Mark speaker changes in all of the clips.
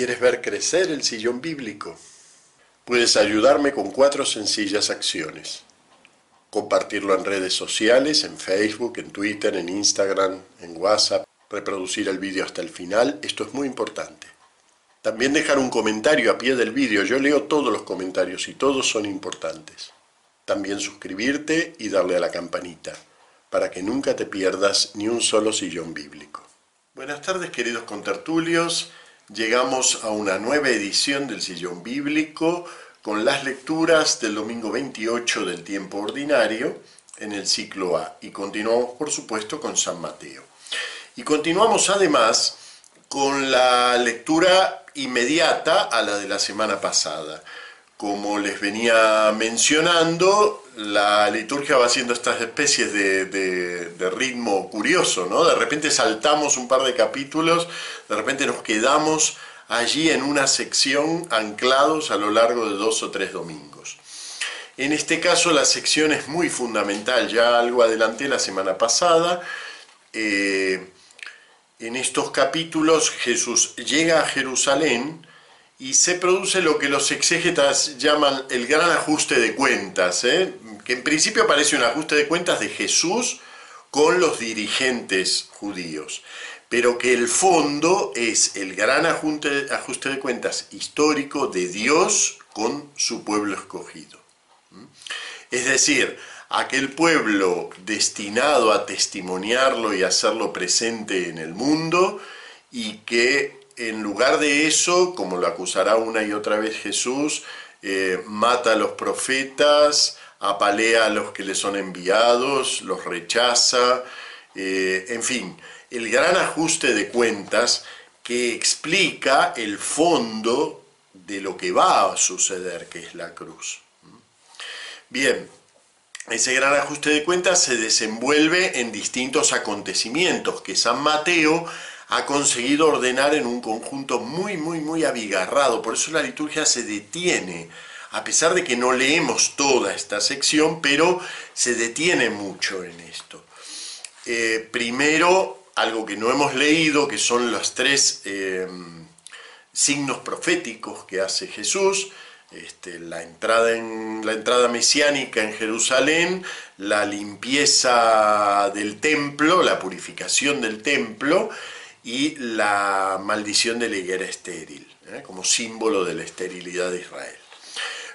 Speaker 1: ¿Quieres ver crecer el sillón bíblico? Puedes ayudarme con cuatro sencillas acciones. Compartirlo en redes sociales, en Facebook, en Twitter, en Instagram, en WhatsApp, reproducir el vídeo hasta el final, esto es muy importante. También dejar un comentario a pie del vídeo, yo leo todos los comentarios y todos son importantes. También suscribirte y darle a la campanita, para que nunca te pierdas ni un solo sillón bíblico. Buenas tardes queridos contertulios, llegamos a una nueva edición del sillón bíblico con las lecturas del domingo 28 del tiempo ordinario en el ciclo A y continuamos por supuesto con San Mateo. Y continuamos además con la lectura inmediata a la de la semana pasada. Como les venía mencionando, la liturgia va haciendo estas especies de, ritmo curioso, ¿no? De repente saltamos un par de capítulos, de repente nos quedamos allí en una sección anclados a lo largo de dos o tres domingos. En este caso la sección es muy fundamental, ya algo adelanté la semana pasada. Eh, en estos capítulos Jesús llega a Jerusalén y se produce lo que los exégetas llaman el gran ajuste de cuentas, ¿eh? que en principio parece un ajuste de cuentas de Jesús con los dirigentes judíos, pero que el fondo es el gran ajuste, ajuste de cuentas histórico de Dios con su pueblo escogido. Es decir, aquel pueblo destinado a testimoniarlo y hacerlo presente en el mundo y que en lugar de eso, como lo acusará una y otra vez Jesús, eh, mata a los profetas, apalea a los que le son enviados, los rechaza, eh, en fin, el gran ajuste de cuentas que explica el fondo de lo que va a suceder, que es la cruz. Bien, ese gran ajuste de cuentas se desenvuelve en distintos acontecimientos que San Mateo ha conseguido ordenar en un conjunto muy, muy, muy abigarrado. Por eso la liturgia se detiene, a pesar de que no leemos toda esta sección, pero se detiene mucho en esto. Eh, primero, algo que no hemos leído, que son los tres eh, signos proféticos que hace Jesús. Este, la, entrada en, la entrada mesiánica en Jerusalén, la limpieza del templo, la purificación del templo y la maldición de la higuera estéril, ¿eh? como símbolo de la esterilidad de Israel.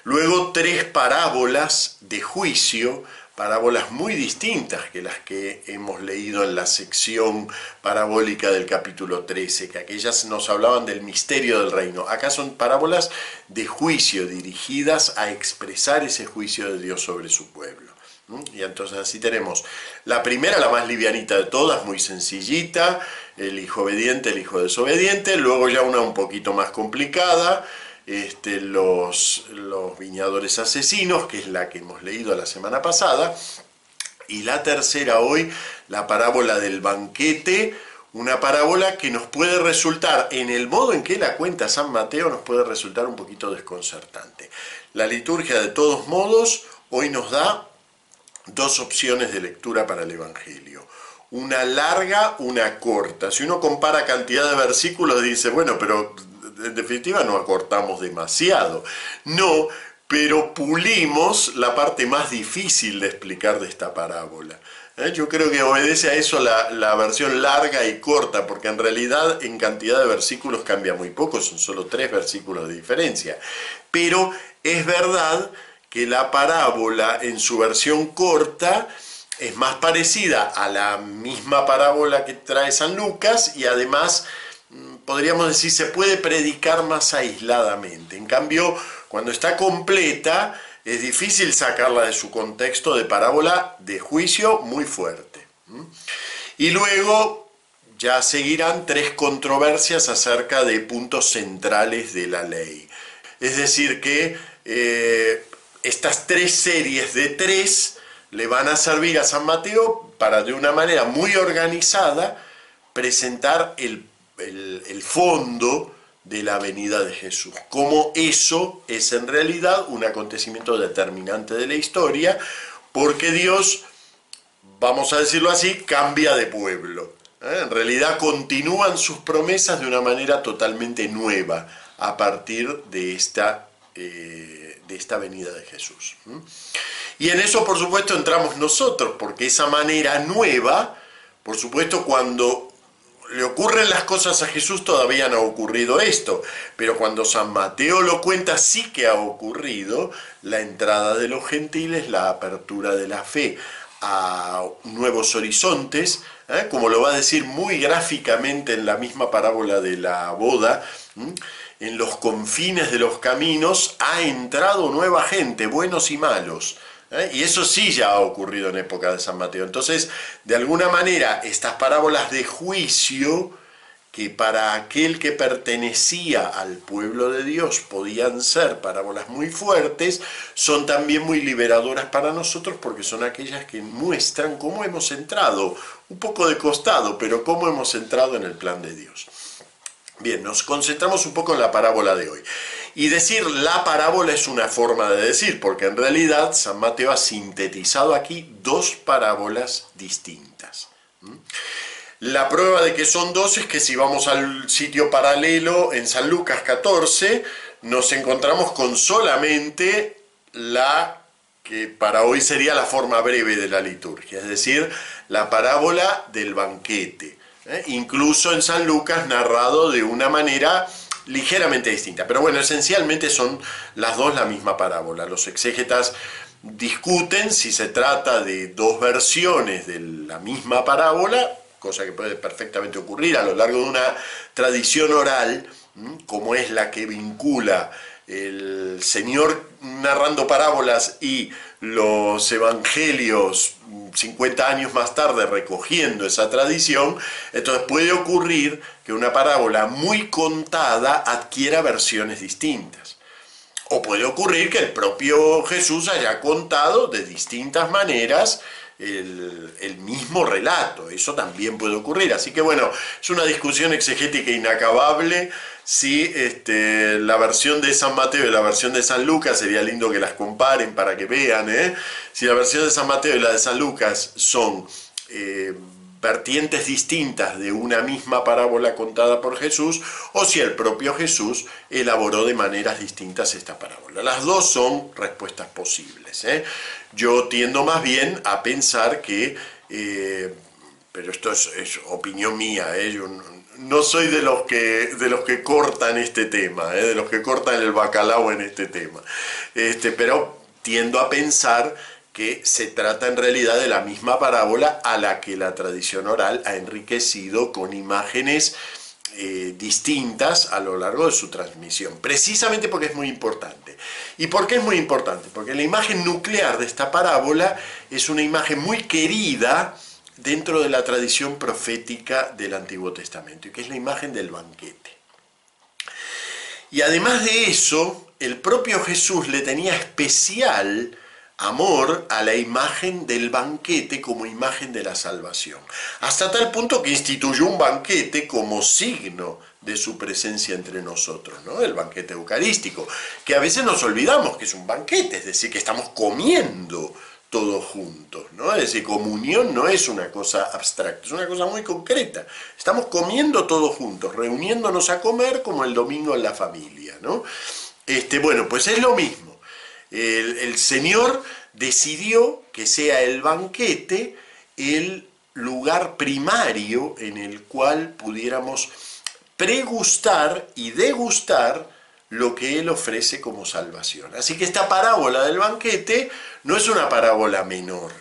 Speaker 1: Luego tres parábolas de juicio parábolas muy distintas que las que hemos leído en la sección parabólica del capítulo 13, que aquellas nos hablaban del misterio del reino. Acá son parábolas de juicio dirigidas a expresar ese juicio de Dios sobre su pueblo. Y entonces así tenemos la primera, la más livianita de todas, muy sencillita, el hijo obediente, el hijo desobediente, luego ya una un poquito más complicada, este, los, los viñadores asesinos, que es la que hemos leído la semana pasada, y la tercera hoy, la parábola del banquete, una parábola que nos puede resultar, en el modo en que la cuenta San Mateo, nos puede resultar un poquito desconcertante. La liturgia, de todos modos, hoy nos da dos opciones de lectura para el Evangelio. Una larga, una corta. Si uno compara cantidad de versículos, dice, bueno, pero en definitiva no acortamos demasiado. No, pero pulimos la parte más difícil de explicar de esta parábola. ¿Eh? Yo creo que obedece a eso la, la, versión larga y corta, porque en realidad en cantidad de versículos cambia muy poco, son solo tres versículos de diferencia. Pero es verdad que la parábola en su versión corta es más parecida a la misma parábola que trae San Lucas y además podríamos decir, se puede predicar más aisladamente. En cambio, cuando está completa, es difícil sacarla de su contexto de parábola de juicio muy fuerte. Y luego ya seguirán tres controversias acerca de puntos centrales de la ley. Es decir, que eh, estas tres series de tres le van a servir a San Mateo para de una manera muy organizada presentar el el, fondo de la venida de Jesús, cómo eso es en realidad un acontecimiento determinante de la historia, porque Dios, vamos a decirlo así, cambia de pueblo. ¿eh? En realidad continúan sus promesas de una manera totalmente nueva a partir de esta, eh, de esta venida de Jesús. Y en eso, por supuesto, entramos nosotros, porque esa manera nueva, por supuesto, cuando le ocurren las cosas a Jesús todavía no ha ocurrido esto, pero cuando San Mateo lo cuenta sí que ha ocurrido la entrada de los gentiles, la apertura de la fe a nuevos horizontes, ¿eh? como lo va a decir muy gráficamente en la misma parábola de la boda, en los confines de los caminos ha entrado nueva gente, buenos y malos. ¿Eh? Y eso sí ya ha ocurrido en época de San Mateo. Entonces, de alguna manera, estas parábolas de juicio, que para aquel que pertenecía al pueblo de Dios podían ser parábolas muy fuertes, son también muy liberadoras para nosotros porque son aquellas que muestran cómo hemos entrado, un poco de costado, pero cómo hemos entrado en el plan de Dios. Bien, nos concentramos un poco en la parábola de hoy. Y decir la parábola es una forma de decir, porque en realidad San Mateo ha sintetizado aquí dos parábolas distintas. La prueba de que son dos es que si vamos al sitio paralelo en San Lucas 14, nos encontramos con solamente la que para hoy sería la forma breve de la liturgia, es decir, la parábola del banquete. ¿eh? Incluso en San Lucas narrado de una manera ligeramente distinta. Pero bueno, esencialmente son las dos la misma parábola. Los exégetas discuten si se trata de dos versiones de la misma parábola, cosa que puede perfectamente ocurrir a lo largo de una tradición oral, como es la que vincula el Señor narrando parábolas y los evangelios 50 años más tarde recogiendo esa tradición, entonces puede ocurrir que una parábola muy contada adquiera versiones distintas. O puede ocurrir que el propio Jesús haya contado de distintas maneras el, mismo relato. Eso también puede ocurrir. Así que bueno, es una discusión exegética inacabable. Si este, la versión de San Mateo y la versión de San Lucas, sería lindo que las comparen para que vean, ¿eh? si la versión de San Mateo y la de San Lucas son eh, vertientes distintas de una misma parábola contada por Jesús, o si el propio Jesús elaboró de maneras distintas esta parábola. Las dos son respuestas posibles. ¿eh? Yo tiendo más bien a pensar que, eh, pero esto es, opinión mía, ¿eh? yo no, soy de los, que, de los que cortan este tema, ¿eh? de los que cortan el bacalao en este tema, este, pero tiendo a pensar que se trata en realidad de la misma parábola a la que la tradición oral ha enriquecido con imágenes eh, distintas a lo largo de su transmisión, precisamente porque es muy importante. ¿Y por qué es muy importante? Porque la imagen nuclear de esta parábola es una imagen muy querida dentro de la tradición profética del Antiguo Testamento, y que es la imagen del banquete. Y además de eso, el propio Jesús le tenía especial amor a la imagen del banquete como imagen de la salvación, hasta tal punto que instituyó un banquete como signo de su presencia entre nosotros, ¿no? El banquete eucarístico, que a veces nos olvidamos que es un banquete, es decir, que estamos comiendo todos juntos, ¿no? Es decir, comunión no es una cosa abstracta, es una cosa muy concreta. Estamos comiendo todos juntos, reuniéndonos a comer como el domingo en la familia, ¿no? Este, bueno, pues es lo mismo el, Señor decidió que sea el banquete el lugar primario en el cual pudiéramos pregustar y degustar lo que Él ofrece como salvación. Así que esta parábola del banquete no es una parábola menor,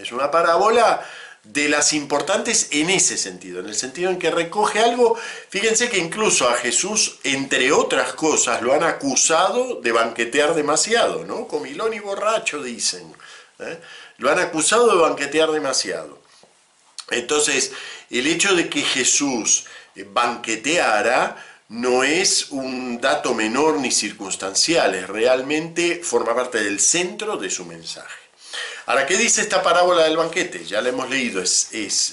Speaker 1: es una parábola de las importantes en ese sentido, en el sentido en que recoge algo, fíjense que incluso a Jesús, entre otras cosas, lo han acusado de banquetear demasiado, ¿no? Comilón y borracho dicen, ¿eh? lo han acusado de banquetear demasiado. Entonces, el hecho de que Jesús banqueteara no es un dato menor ni circunstancial, es realmente forma parte del centro de su mensaje. Ahora, ¿qué dice esta parábola del banquete? Ya la hemos leído, es,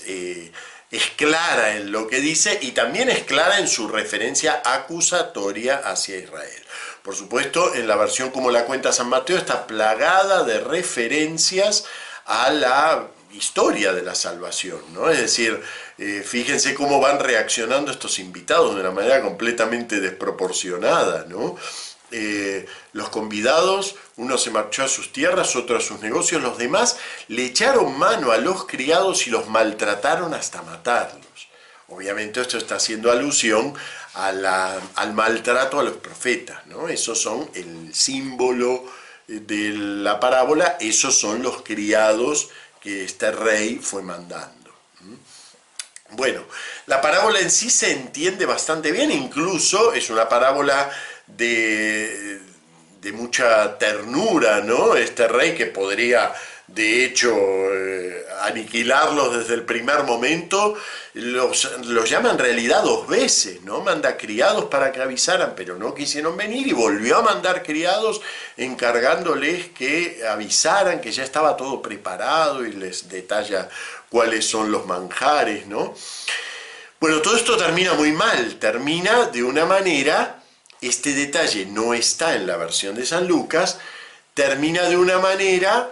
Speaker 1: eh, es, clara en lo que dice y también es clara en su referencia acusatoria hacia Israel. Por supuesto, en la versión como la cuenta San Mateo está plagada de referencias a la historia de la salvación, ¿no? Es decir, eh, fíjense cómo van reaccionando estos invitados de una manera completamente desproporcionada, ¿no? Eh, los convidados, uno se marchó a sus tierras, otro a sus negocios, los demás le echaron mano a los criados y los maltrataron hasta matarlos. Obviamente esto está haciendo alusión al maltrato a los profetas, ¿no? Esos son el símbolo de la parábola, esos son los criados que este rey fue mandando. Bueno, la parábola en sí se entiende bastante bien, incluso es una parábola de, mucha ternura, ¿no? Este rey que podría de hecho, eh, aniquilarlos desde el primer momento, los, los, llama en realidad dos veces, ¿no? Manda criados para que avisaran, pero no quisieron venir y volvió a mandar criados encargándoles que avisaran que ya estaba todo preparado y les detalla cuáles son los manjares, ¿no? Bueno, todo esto termina muy mal, termina de una manera, este detalle no está en la versión de San Lucas, termina de una manera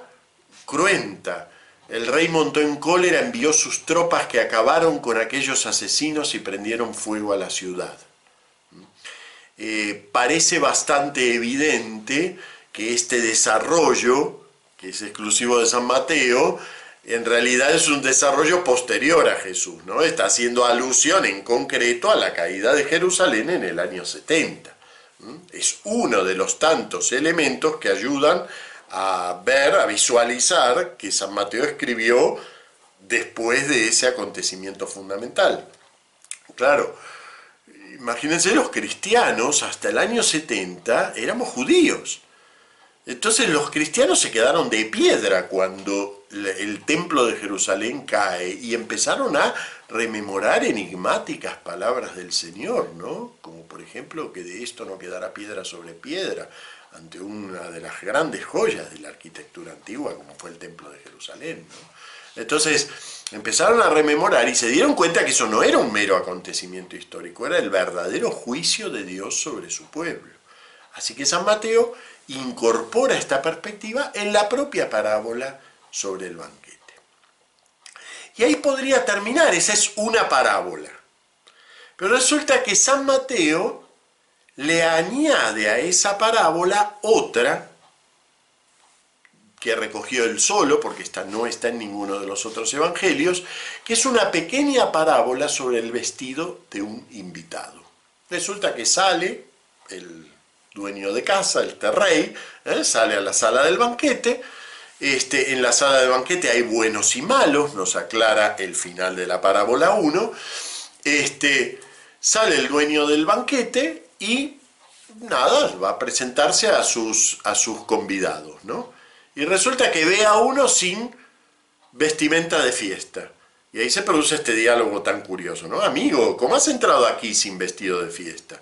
Speaker 1: cruenta. El rey montó en cólera, envió sus tropas que acabaron con aquellos asesinos y prendieron fuego a la ciudad. Eh, parece bastante evidente que este desarrollo, que es exclusivo de San Mateo, en realidad es un desarrollo posterior a Jesús, ¿no? Está haciendo alusión en concreto a la caída de Jerusalén en el año 70. Es uno de los tantos elementos que ayudan a ver, a visualizar que San Mateo escribió después de ese acontecimiento fundamental. Claro, imagínense los cristianos hasta el año 70 éramos judíos. Entonces los cristianos se quedaron de piedra cuando el templo de Jerusalén cae y empezaron a rememorar enigmáticas palabras del Señor, ¿no? Como por ejemplo que de esto no quedará piedra sobre piedra, ante una de las grandes joyas de la arquitectura antigua, como fue el Templo de Jerusalén. Entonces empezaron a rememorar y se dieron cuenta que eso no era un mero acontecimiento histórico, era el verdadero juicio de Dios sobre su pueblo. Así que San Mateo incorpora esta perspectiva en la propia parábola sobre el banquete. Y ahí podría terminar, esa es una parábola. Pero resulta que San Mateo le añade a esa parábola otra que recogió él solo, porque esta no está en ninguno de los otros evangelios, que es una pequeña parábola sobre el vestido de un invitado. Resulta que sale el dueño de casa, el terrey, ¿eh? sale a la sala del banquete, este, en la sala del banquete hay buenos y malos, nos aclara el final de la parábola 1, este, sale el dueño del banquete y nada, va a presentarse a sus, a sus convidados, ¿no? Y resulta que ve a uno sin vestimenta de fiesta. Y ahí se produce este diálogo tan curioso, ¿no? Amigo, ¿cómo has entrado aquí sin vestido de fiesta?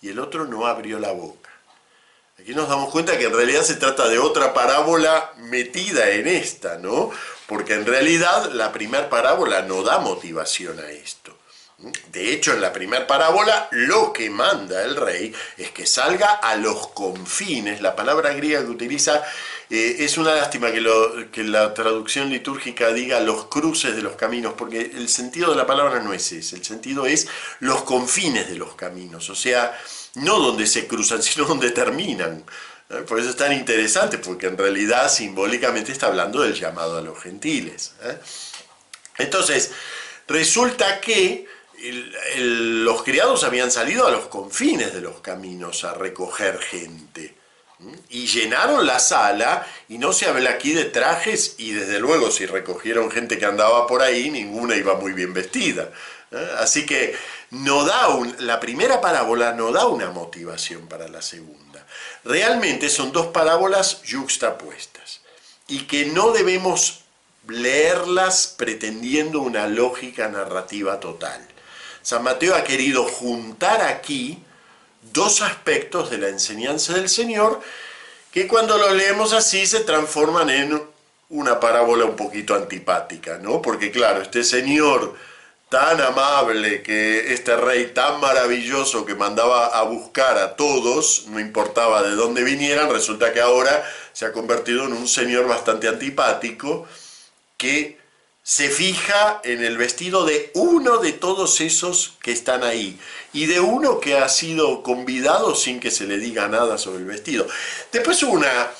Speaker 1: Y el otro no abrió la boca. Aquí nos damos cuenta que en realidad se trata de otra parábola metida en esta, ¿no? Porque en realidad la primera parábola no da motivación a esto. De hecho, en la primera parábola, lo que manda el rey es que salga a los confines. La palabra griega que utiliza eh, es una lástima que, que, la traducción litúrgica diga los cruces de los caminos, porque el sentido de la palabra no es ese. El sentido es los confines de los caminos. O sea, no donde se cruzan, sino donde terminan. ¿eh? Por eso es tan interesante, porque en realidad simbólicamente está hablando del llamado a los gentiles. ¿eh? Entonces, resulta que los criados habían salido a los confines de los caminos a recoger gente. Y llenaron la sala, y no se habla aquí de trajes, y desde luego si recogieron gente que andaba por ahí, ninguna iba muy bien vestida. ¿Eh? Así que no da la primera parábola no da una motivación para la segunda. Realmente son dos parábolas yuxtapuestas, y que no debemos leerlas pretendiendo una lógica narrativa total. San Mateo ha querido juntar aquí dos aspectos de la enseñanza del Señor que cuando lo leemos así se transforman en una parábola un poquito antipática, ¿no? Porque claro, este Señor tan amable, que este rey tan maravilloso que mandaba a buscar a todos, no importaba de dónde vinieran, resulta que ahora se ha convertido en un señor bastante antipático que se fija en el vestido de uno de todos esos que están ahí y de uno que ha sido convidado sin que se le diga nada sobre el vestido. Después hubo una,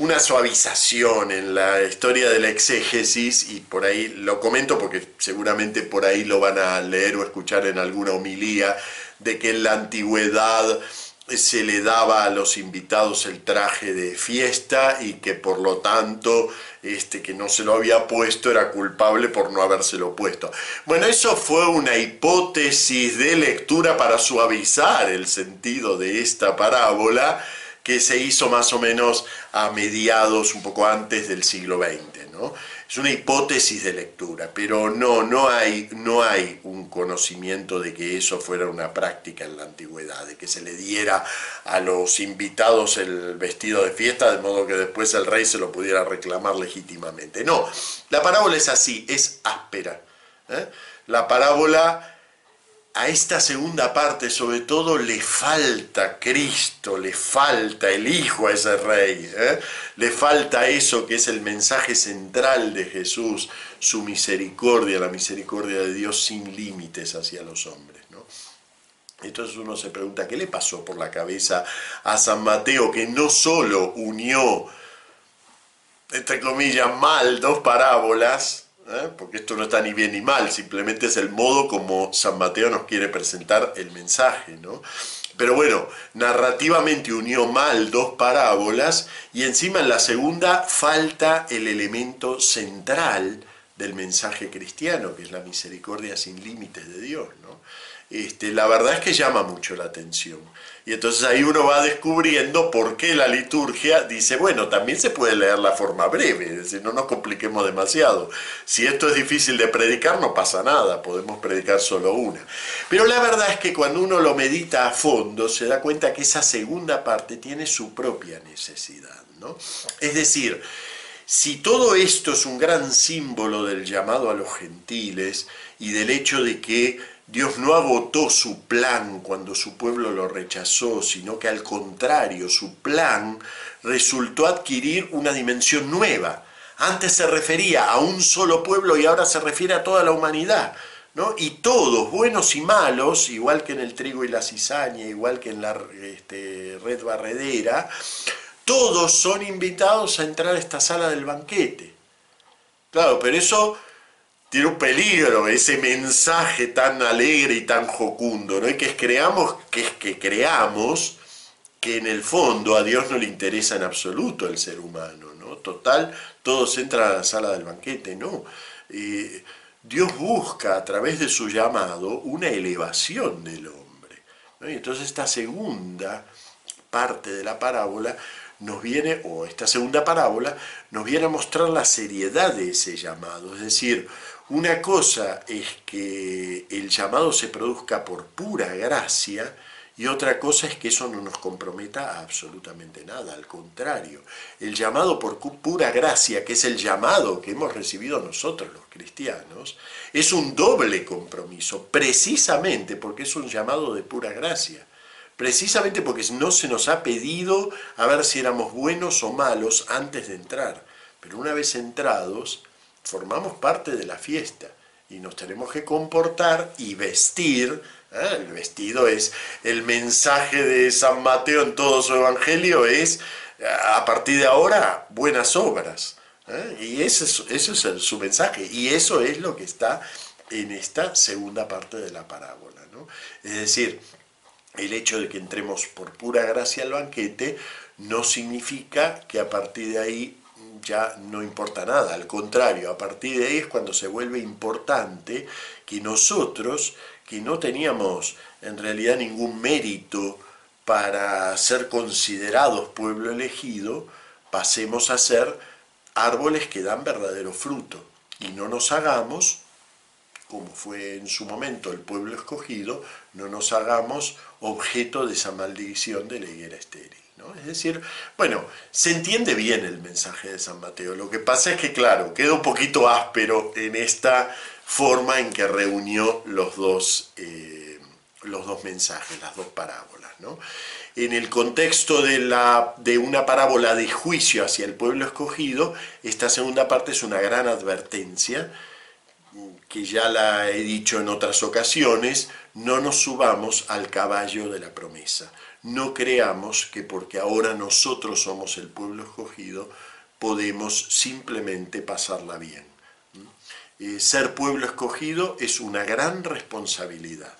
Speaker 1: una suavización en la historia de la exégesis y por ahí lo comento porque seguramente por ahí lo van a leer o escuchar en alguna homilía de que en la antigüedad se le daba a los invitados el traje de fiesta y que por lo tanto este que no se lo había puesto era culpable por no habérselo puesto. Bueno, eso fue una hipótesis de lectura para suavizar el sentido de esta parábola que se hizo más o menos a mediados, un poco antes del siglo XX. ¿no? es una hipótesis de lectura, pero no, no hay, no hay un conocimiento de que eso fuera una práctica en la antigüedad, de que se le diera a los invitados el vestido de fiesta de modo que después el rey se lo pudiera reclamar legítimamente. No, la parábola es así, es áspera. ¿eh? La parábola a esta segunda parte sobre todo le falta Cristo, le falta el Hijo a ese rey, ¿eh? le falta eso que es el mensaje central de Jesús, su misericordia, la misericordia de Dios sin límites hacia los hombres. ¿no? Entonces uno se pregunta, ¿qué le pasó por la cabeza a San Mateo que no solo unió, entre comillas, mal dos parábolas, ¿eh? porque esto no está ni bien ni mal, simplemente es el modo como San Mateo nos quiere presentar el mensaje, ¿no? Pero bueno, narrativamente unió mal dos parábolas y encima en la segunda falta el elemento central del mensaje cristiano, que es la misericordia sin límites de Dios, ¿no? Este, la verdad es que llama mucho la atención. Y entonces ahí uno va descubriendo por qué la liturgia dice, bueno, también se puede leer la forma breve, es decir, no nos compliquemos demasiado. Si esto es difícil de predicar, no pasa nada, podemos predicar solo una. Pero la verdad es que cuando uno lo medita a fondo, se da cuenta que esa segunda parte tiene su propia necesidad. ¿no? Es decir, si todo esto es un gran símbolo del llamado a los gentiles y del hecho de que Dios no agotó su plan cuando su pueblo lo rechazó, sino que al contrario, su plan resultó adquirir una dimensión nueva. Antes se refería a un solo pueblo y ahora se refiere a toda la humanidad. ¿no? Y todos, buenos y malos, igual que en el trigo y la cizaña, igual que en la este, red barredera, todos son invitados a entrar a esta sala del banquete. Claro, pero eso tiene un peligro ese mensaje tan alegre y tan jocundo, ¿no? Y que creamos, que es que creamos que en el fondo a Dios no le interesa en absoluto el ser humano, ¿no? Total, todos entran a la sala del banquete, no. Dios busca a través de su llamado una elevación del hombre. Y entonces esta segunda parte de la parábola nos viene, o esta segunda parábola, nos viene a mostrar la seriedad de ese llamado, es decir, una cosa es que el llamado se produzca por pura gracia y otra cosa es que eso no nos comprometa a absolutamente nada, al contrario. El llamado por pura gracia, que es el llamado que hemos recibido nosotros los cristianos, es un doble compromiso, precisamente porque es un llamado de pura gracia precisamente porque no se nos ha pedido a ver si éramos buenos o malos antes de entrar. Pero una vez entrados, formamos parte de la fiesta y nos tenemos que comportar y vestir. ¿eh? El vestido es el mensaje de San Mateo en todo su evangelio, es a partir de ahora buenas obras. ¿eh? Y ese es, su mensaje y eso es lo que está en esta segunda parte de la parábola. ¿no? Es decir, el hecho de que entremos por pura gracia al banquete no significa que a partir de ahí ya no importa nada, al contrario, a partir de ahí es cuando se vuelve importante que nosotros, que no teníamos en realidad ningún mérito para ser considerados pueblo elegido, pasemos a ser árboles que dan verdadero fruto y no nos hagamos, como fue en su momento el pueblo escogido, no nos hagamos objeto de esa maldición de la higuera estéril. Es decir, bueno, se entiende bien el mensaje de San Mateo. Lo que pasa es que, claro, queda un poquito áspero en esta forma en que reunió los dos, eh, los dos mensajes, las dos parábolas. ¿no? En el contexto de, la, de una parábola de juicio hacia el pueblo escogido, esta segunda parte es una gran advertencia que ya la he dicho en otras ocasiones, no nos subamos al caballo de la promesa. No creamos que porque ahora nosotros somos el pueblo escogido, podemos simplemente pasarla bien. Eh, ser pueblo escogido es una gran responsabilidad.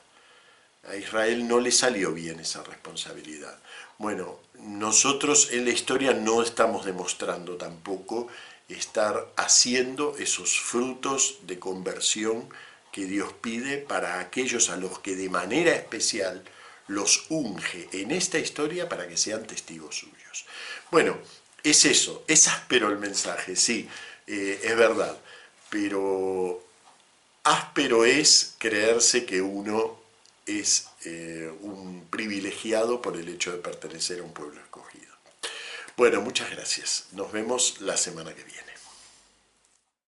Speaker 1: A Israel no le salió bien esa responsabilidad. Bueno, nosotros en la historia no estamos demostrando tampoco estar haciendo esos frutos de conversión que Dios pide para aquellos a los que de manera especial los unge en esta historia para que sean testigos suyos. Bueno, es eso, es áspero el mensaje, sí, eh, es verdad, pero áspero es creerse que uno es eh, un privilegiado por el hecho de pertenecer a un pueblo escogido. Bueno, muchas gracias. Nos vemos la semana que viene.